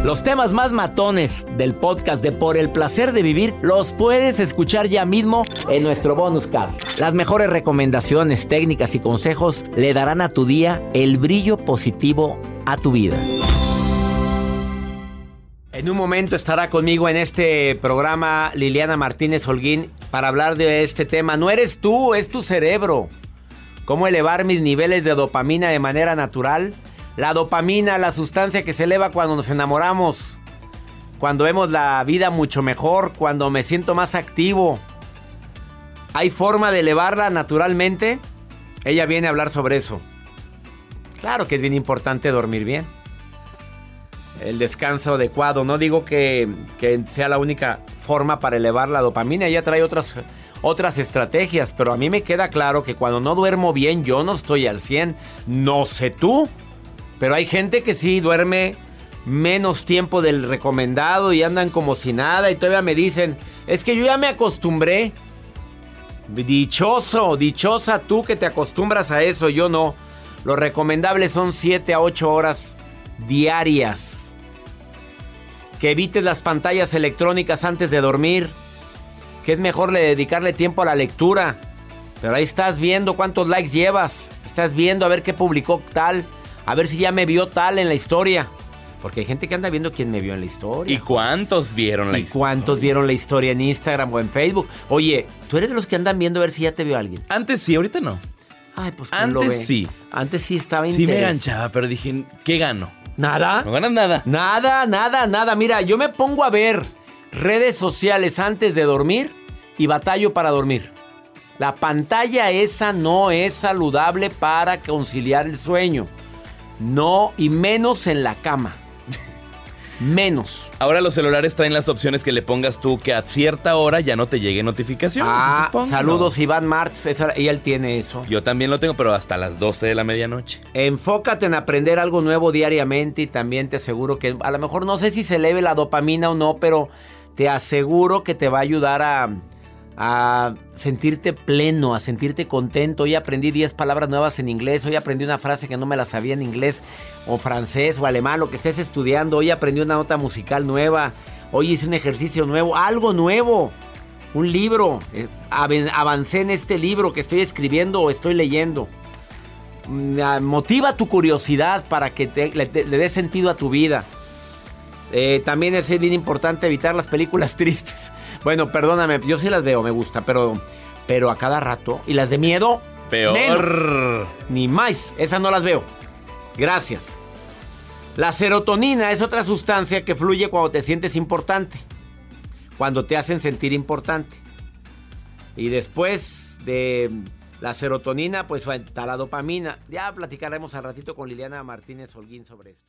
Los temas más matones del podcast de Por el placer de vivir los puedes escuchar ya mismo en nuestro bonus cast. Las mejores recomendaciones, técnicas y consejos le darán a tu día el brillo positivo a tu vida. En un momento estará conmigo en este programa Liliana Martínez Holguín para hablar de este tema. No eres tú, es tu cerebro. ¿Cómo elevar mis niveles de dopamina de manera natural? La dopamina, la sustancia que se eleva cuando nos enamoramos, cuando vemos la vida mucho mejor, cuando me siento más activo. ¿Hay forma de elevarla naturalmente? Ella viene a hablar sobre eso. Claro que es bien importante dormir bien. El descanso adecuado. No digo que, sea la única forma para elevar la dopamina. Ella trae otras, otras estrategias. Pero a mí me queda claro que cuando no duermo bien, yo no estoy al 100. No sé tú. Pero hay gente que sí duerme menos tiempo del recomendado y andan como si nada y todavía me dicen, es que yo ya me acostumbré. Dichoso, dichosa tú que te acostumbras a eso, yo no. Lo recomendable son 7 a 8 horas diarias. Que evites las pantallas electrónicas antes de dormir. Que es mejor le dedicarle tiempo a la lectura. Pero ahí estás viendo cuántos likes llevas. Estás viendo a ver qué publicó tal. A ver si ya me vio tal en la historia. Porque hay gente que anda viendo quién me vio en la historia. ¿Y cuántos vieron la ¿Y historia? cuántos vieron la historia en Instagram o en Facebook? Oye, ¿tú eres de los que andan viendo a ver si ya te vio alguien? Antes sí, ahorita no. Ay, pues ¿quién lo Antes ve? sí. Antes sí estaba Sí me enganchaba, pero dije, ¿qué gano? ¿Nada? No ganas nada. Nada, nada, nada. Mira, yo me pongo a ver redes sociales antes de dormir y batallo para dormir. La pantalla esa no es saludable para conciliar el sueño. No, y menos en la cama. Menos. Ahora los celulares traen las opciones que le pongas tú que a cierta hora ya no te llegue notificación. Ah, saludos Iván Martz, esa- y él tiene eso. Yo también lo tengo, pero hasta las 12 de la medianoche. Enfócate en aprender algo nuevo diariamente y también te aseguro que a lo mejor no sé si se eleve la dopamina o no, pero te aseguro que te va a ayudar a, a sentirte pleno, a sentirte contento. Hoy aprendí 10 palabras nuevas en inglés, hoy aprendí una frase que no me la sabía en inglés o francés o alemán, lo que estés estudiando, hoy aprendí una nota musical nueva, hoy hice un ejercicio nuevo, algo nuevo. Un libro, eh, avancé en este libro que estoy escribiendo o estoy leyendo. Mm, ah, motiva tu curiosidad para que te- le, le dé sentido a tu vida. Eh, también es bien importante evitar las películas tristes. Bueno, perdóname, yo sí las veo, me gusta, pero, pero a cada rato. Y las de miedo, Peor. menos. Ni más, esas no las veo. Gracias. La serotonina es otra sustancia que fluye cuando te sientes importante. Cuando te hacen sentir importante. Y después de la serotonina, pues está la dopamina. Ya platicaremos al ratito con Liliana Martínez Holguín sobre esto.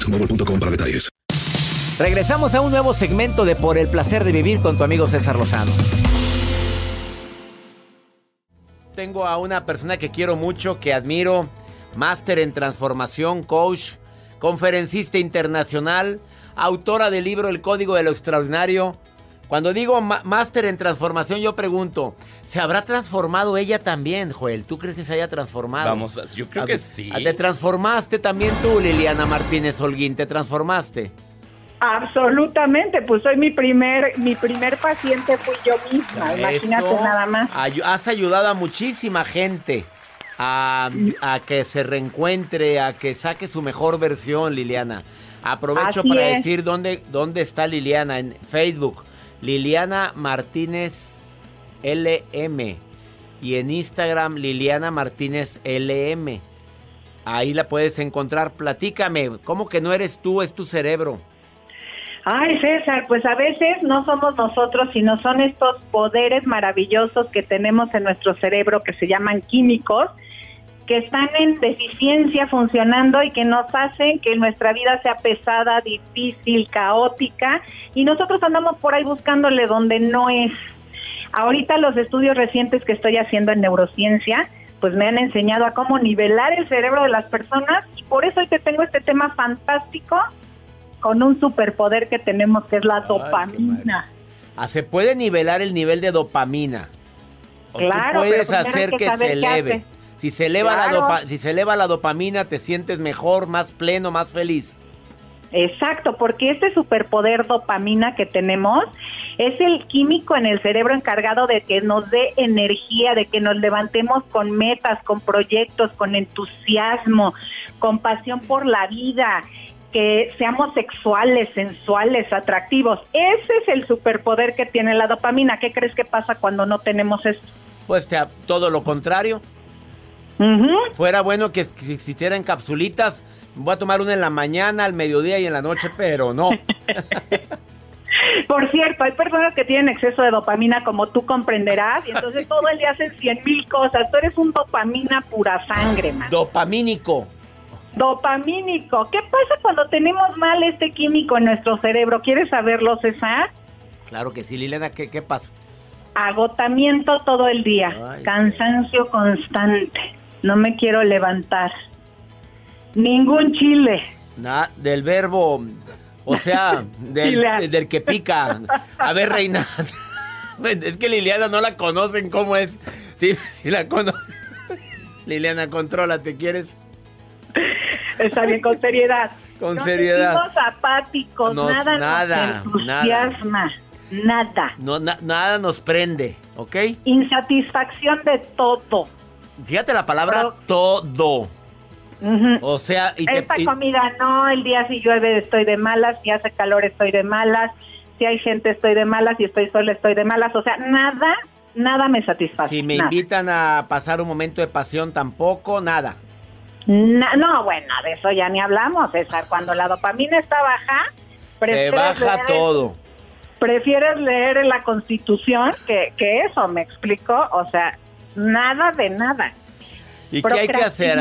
boostmobile.com para detalles. Regresamos a un nuevo segmento de Por el placer de vivir con tu amigo César Lozano. Tengo a una persona que quiero mucho, que admiro, máster en transformación, coach, conferencista internacional, autora del libro El Código de lo Extraordinario. Cuando digo máster en transformación, yo pregunto, ¿se habrá transformado ella también, Joel? ¿Tú crees que se haya transformado? Vamos, yo creo que sí. ¿Te transformaste también tú, Liliana Martínez Holguín? ¿Te transformaste? Absolutamente, pues soy mi primer, mi primer paciente fui yo misma, imagínate nada más. Has ayudado a muchísima gente a, que se reencuentre, a que saque su mejor versión, Liliana. Aprovecho para decir dónde, dónde está Liliana en Facebook. Liliana Martínez LM. Y en Instagram, Liliana Martínez LM. Ahí la puedes encontrar. Platícame, ¿cómo que no eres tú, es tu cerebro? Ay, César, pues a veces no somos nosotros, sino son estos poderes maravillosos que tenemos en nuestro cerebro que se llaman químicos, que están en deficiencia funcionando y que nos hacen que nuestra vida sea pesada, difícil, caótica, y nosotros andamos por ahí buscándole donde no es. Ahorita los estudios recientes que estoy haciendo en neurociencia, pues me han enseñado a cómo nivelar el cerebro de las personas y por eso hoy te tengo este tema fantástico con un superpoder que tenemos que es la dopamina. Ah, se puede nivelar el nivel de dopamina. claro, puedes hacer que, se eleve. Si se eleva la si se eleva la dopamina, te sientes mejor, más pleno, más feliz. Exacto, porque este superpoder dopamina que tenemos es el químico en el cerebro encargado de que nos dé energía, de que nos levantemos con metas, con proyectos, con entusiasmo, con pasión por la vida que seamos sexuales, sensuales, atractivos. Ese es el superpoder que tiene la dopamina. ¿Qué crees que pasa cuando no tenemos esto? Pues todo lo contrario. Fuera bueno que existieran capsulitas. Voy a tomar una en la mañana, al mediodía y en la noche, pero no. Por cierto, hay personas que tienen exceso de dopamina, como tú comprenderás, y entonces todo el día hacen cien mil cosas. Tú eres un dopamina pura sangre, man. Dopamínico. Dopamínico. ¿Qué pasa cuando tenemos mal este químico en nuestro cerebro? ¿Quieres saberlo, César? Claro que sí, Liliana. ¿Qué, qué pasa? Agotamiento todo el día, cansancio constante, no me quiero levantar, ningún chile. Nada, del verbo, o sea, del, del que pica. A ver, Reina, es que Liliana no la conocen, ¿cómo es? Sí, sí la conocen. Liliana, ¿te ¿quieres? Está bien, con seriedad. Con seriedad. Apáticos, nada, nada nos entusiasma, nada. No, nada nos prende, ¿ok? Insatisfacción de todo. Fíjate la palabra todo. O sea, y esta comida no, el día si llueve estoy de malas, si hace calor estoy de malas, si hay gente estoy de malas, si estoy sola estoy de malas, o sea, nada, nada me satisface. Si me invitan a pasar un momento de pasión tampoco, nada. No, bueno, de eso ya ni hablamos, César. Cuando la dopamina está baja, se baja todo. Prefieres leer la Constitución que, que eso, ¿me explico? O sea, nada de nada. ¿Y qué hay que hacer?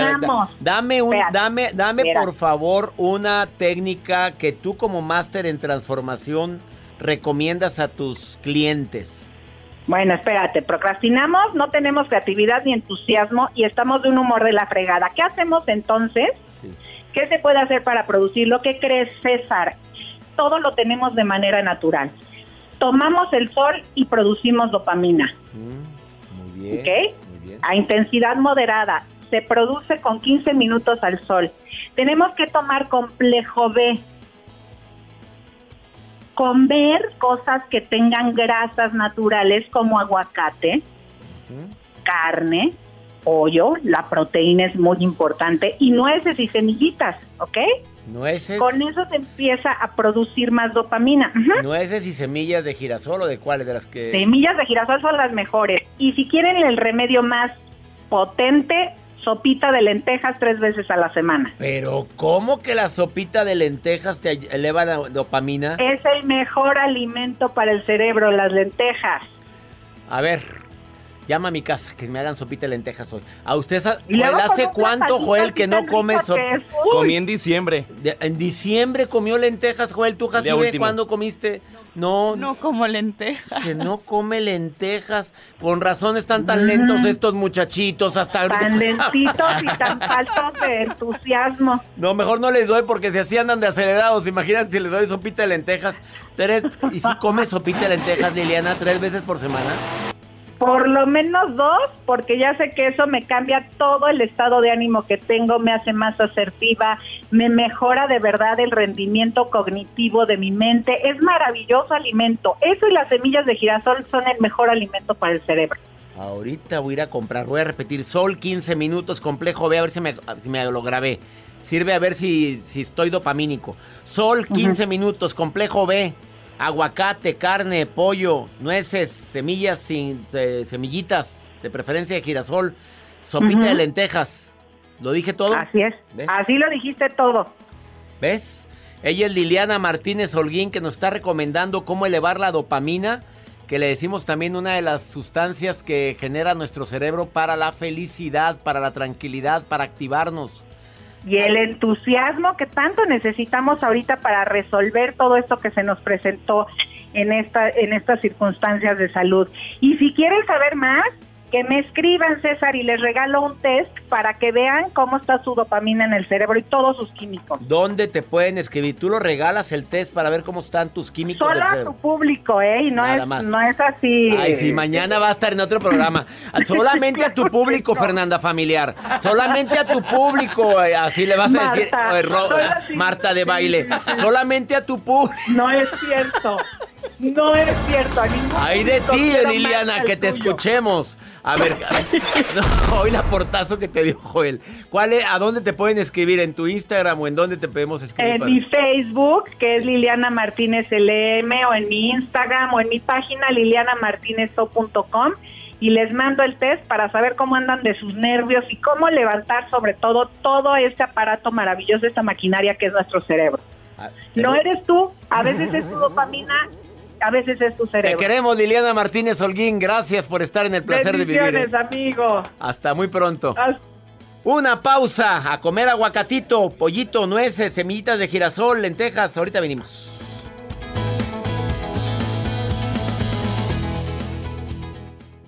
Dame un, dame, dame por favor una técnica que tú como máster en transformación recomiendas a tus clientes. Bueno, espérate, procrastinamos, no tenemos creatividad ni entusiasmo y estamos de un humor de la fregada. ¿Qué hacemos entonces? ¿Qué se puede hacer para producirlo? ¿Qué crees, César? Todo lo tenemos de manera natural. Tomamos el sol y producimos dopamina. Mm, muy bien. ¿Ok? A intensidad moderada. Se produce con 15 minutos al sol. Tenemos que tomar complejo B comer cosas que tengan grasas naturales como aguacate, carne, pollo, la proteína es muy importante, y nueces y semillitas, ¿ok? Nueces. Con eso se empieza a producir más dopamina. Nueces y semillas de girasol o de cuáles de las que. Semillas de girasol son las mejores. Y si quieren el remedio más potente, sopita de lentejas tres veces a la semana. Pero, ¿cómo que la sopita de lentejas te eleva la dopamina? Es el mejor alimento para el cerebro, las lentejas. A ver, llama a mi casa que me hagan sopita de lentejas hoy. ¿A usted Joel, hace cuánto, Joel, que no come. Uy, Comí en diciembre. En diciembre comió lentejas, Joel. ¿Tú, Jacibe, cuándo comiste? No, No como lentejas. que no come lentejas. Con razón están tan lentos estos muchachitos hasta ahorita. Tan lentitos y tan faltos de entusiasmo. No, mejor no les doy porque si así andan de acelerados. Imagínate si les doy sopita de lentejas. Tres, ¿Y si comes sopita de lentejas, Liliana, tres veces por semana? Por lo menos dos, porque ya sé que eso me cambia todo el estado de ánimo que tengo, me hace más asertiva, me mejora de verdad el rendimiento cognitivo de mi mente. Es maravilloso alimento. Eso y las semillas de girasol son el mejor alimento para el cerebro. Ahorita voy a ir a comprar, voy a repetir, sol 15 minutos, complejo B, a ver si me, si me lo grabé. Sirve a ver si, si estoy dopamínico. Sol 15 minutos, complejo B, aguacate, carne, pollo, nueces, semillas sin eh, semillitas, de preferencia de girasol, sopita de lentejas. ¿Lo dije todo? Así es. ¿Ves? Así lo dijiste todo. ¿Ves? Ella es Liliana Martínez Holguín que nos está recomendando cómo elevar la dopamina, que le decimos también una de las sustancias que genera nuestro cerebro para la felicidad, para la tranquilidad, para activarnos. Y el entusiasmo que tanto necesitamos ahorita para resolver todo esto que se nos presentó en esta en estas circunstancias de salud. Y si quieren saber más, que me escriban César y les regalo un test para que vean cómo está su dopamina en el cerebro y todos sus químicos. ¿Dónde te pueden escribir? Tú lo regalas el test para ver cómo están tus químicos Solo del a tu público, ¿eh? Y no Nada es más. no es así. Ay, sí, mañana va a estar en otro programa. Solamente a tu público, Fernanda Familiar. Solamente a tu público. eh, Así le vas a decir, Marta, eh, Ro-. Marta de baile. Solamente a tu público. No es cierto. No es cierto. a ningún Ay de ti, Liliana, que te tuyo. escuchemos. A ver, no, hoy la portazo que te dio Joel. ¿Cuál es, ¿A dónde te pueden escribir? ¿En tu Instagram o en dónde te podemos escribir? En para- mi Facebook, que es Liliana Martínez LM, o en mi Instagram, o en mi página lilianamartinezo.com y les mando el test para saber cómo andan de sus nervios y cómo levantar sobre todo todo este aparato maravilloso, esta maquinaria que es nuestro cerebro. Ah, No eres tú, a veces es tu dopamina, a veces es tu Te cerebro. queremos, Liliana Martínez Holguín. Gracias por estar en el placer de vivir. Bendiciones, ¿eh? amigo. Hasta muy pronto. Hasta- Una pausa a comer aguacatito, pollito, nueces, semillitas de girasol, lentejas. Ahorita venimos.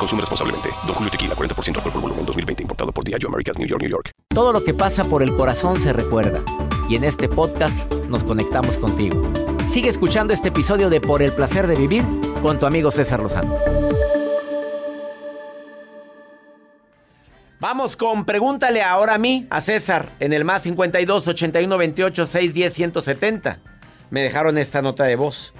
Consume responsablemente. Don Julio Tequila, 40% alcohol por volumen, 2020. Importado por Diageo Americas, New York, New York. Todo lo que pasa por el corazón se recuerda. Y en este podcast nos conectamos contigo. Sigue escuchando este episodio de Por el placer de vivir con tu amigo César Lozano. Vamos con pregúntale ahora a mí, a César, en el más 52 81 28 610 170. Me dejaron esta nota de voz.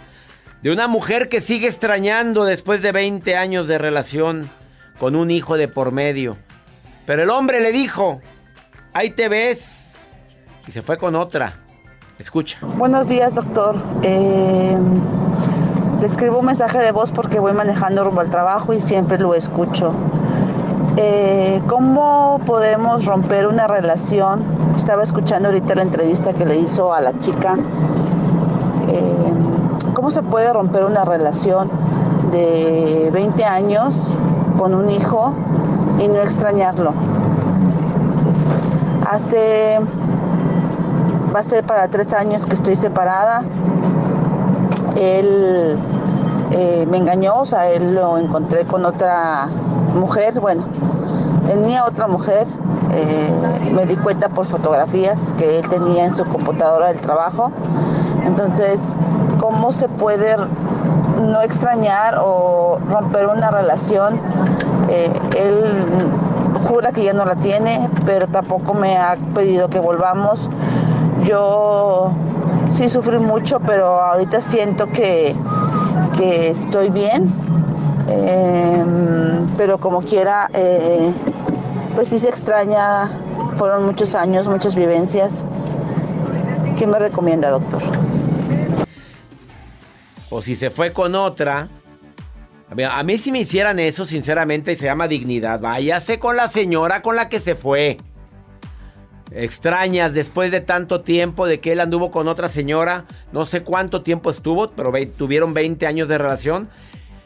De una mujer que sigue extrañando después de 20 años de relación con un hijo de por medio. Pero el hombre le dijo, ahí te ves. Y se fue con otra. Escucha. Buenos días, doctor. Eh, le escribo un mensaje de voz porque voy manejando rumbo al trabajo y siempre lo escucho. Eh, ¿Cómo podemos romper una relación? Estaba escuchando ahorita la entrevista que le hizo a la chica. Eh, ¿Cómo ¿cómo se puede romper una relación de 20 años con un hijo y no extrañarlo? Hace, va a ser para tres años que estoy separada. Él eh, me engañó, o sea, él lo encontré con otra mujer, bueno, tenía otra mujer, eh, me di cuenta por fotografías que él tenía en su computadora del trabajo. Entonces, ¿cómo se puede no extrañar o romper una relación? Eh, él jura que ya no la tiene, pero tampoco me ha pedido que volvamos. Yo sí sufrí mucho, pero ahorita siento que, que estoy bien. Em, pero como quiera, eh, pues sí se extraña. Fueron muchos años, muchas vivencias. ¿Qué me recomienda, doctor? O si se fue con otra. A mí si me hicieran eso, sinceramente, se llama dignidad. Váyase con la señora con la que se fue. Extrañas después de tanto tiempo de que él anduvo con otra señora. No sé cuánto tiempo estuvo, pero tuvieron 20 años de relación.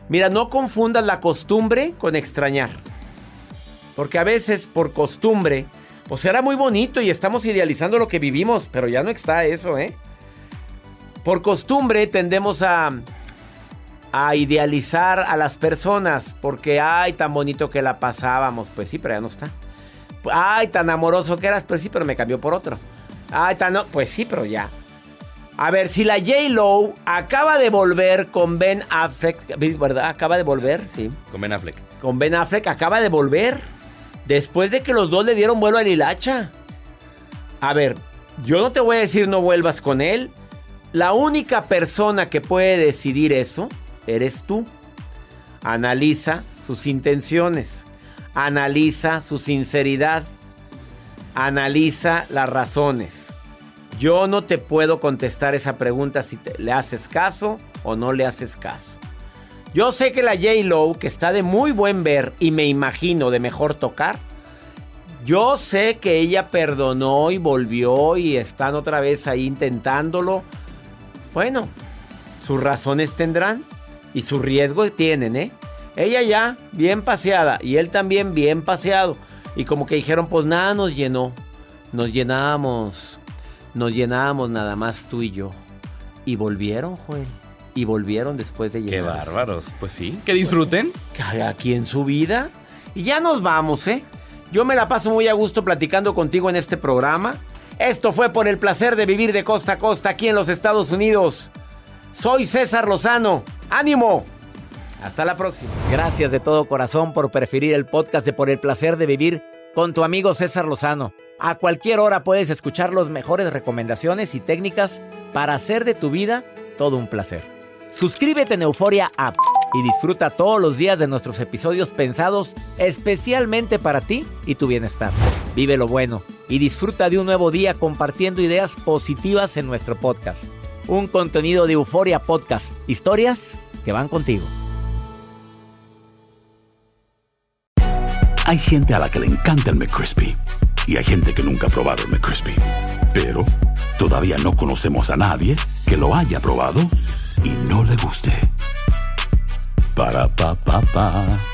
Mira, no confundas la costumbre con extrañar. Porque a veces por costumbre, pues era muy bonito y estamos idealizando lo que vivimos, pero ya no está eso, ¿eh? Por costumbre tendemos a, a idealizar a las personas porque, ay, tan bonito que la pasábamos. Pues sí, pero ya no está. Ay, tan amoroso que eras, pues sí, pero me cambió por otro. Ay, tan... No, pues sí, pero ya. A ver, si la J-Lo acaba de volver con Ben Affleck, ¿verdad? Acaba de volver, sí. Con Ben Affleck. Con Ben Affleck acaba de volver. Después de que los dos le dieron vuelo a hilacha. A ver, yo no te voy a decir no vuelvas con él. La única persona que puede decidir eso eres tú. Analiza sus intenciones. Analiza su sinceridad. Analiza las razones. Yo no te puedo contestar esa pregunta si le haces caso o no le haces caso. Yo sé que la J-Lo, que está de muy buen ver y me imagino de mejor tocar, yo sé que ella perdonó y volvió y están otra vez ahí intentándolo. Bueno, sus razones tendrán y su riesgo tienen, ¿eh? Ella ya bien paseada y él también bien paseado. Y como que dijeron, pues nada nos llenó. Nos llenamos. Nos llenamos nada más tú y yo. Y volvieron, Joel. Y volvieron después de llegar. Qué bárbaros. Pues sí. Que disfruten. Aquí en su vida. Y ya nos vamos, ¿eh? Yo me la paso muy a gusto platicando contigo en este programa. Esto fue por el placer de vivir de costa a costa aquí en los Estados Unidos. Soy César Lozano. ¡Ánimo! Hasta la próxima. Gracias de todo corazón por preferir el podcast de Por el placer de vivir con tu amigo César Lozano. A cualquier hora puedes escuchar las mejores recomendaciones y técnicas para hacer de tu vida todo un placer. Suscríbete en Euforia App y disfruta todos los días de nuestros episodios pensados especialmente para ti y tu bienestar. Vive lo bueno y disfruta de un nuevo día compartiendo ideas positivas en nuestro podcast. Un contenido de Euforia Podcast, historias que van contigo. Hay gente a la que le encanta el McCrispy y hay gente que nunca ha probado el McCrispy. Pero todavía no conocemos a nadie que lo haya probado y no le guste. Ba-da-ba-ba-ba.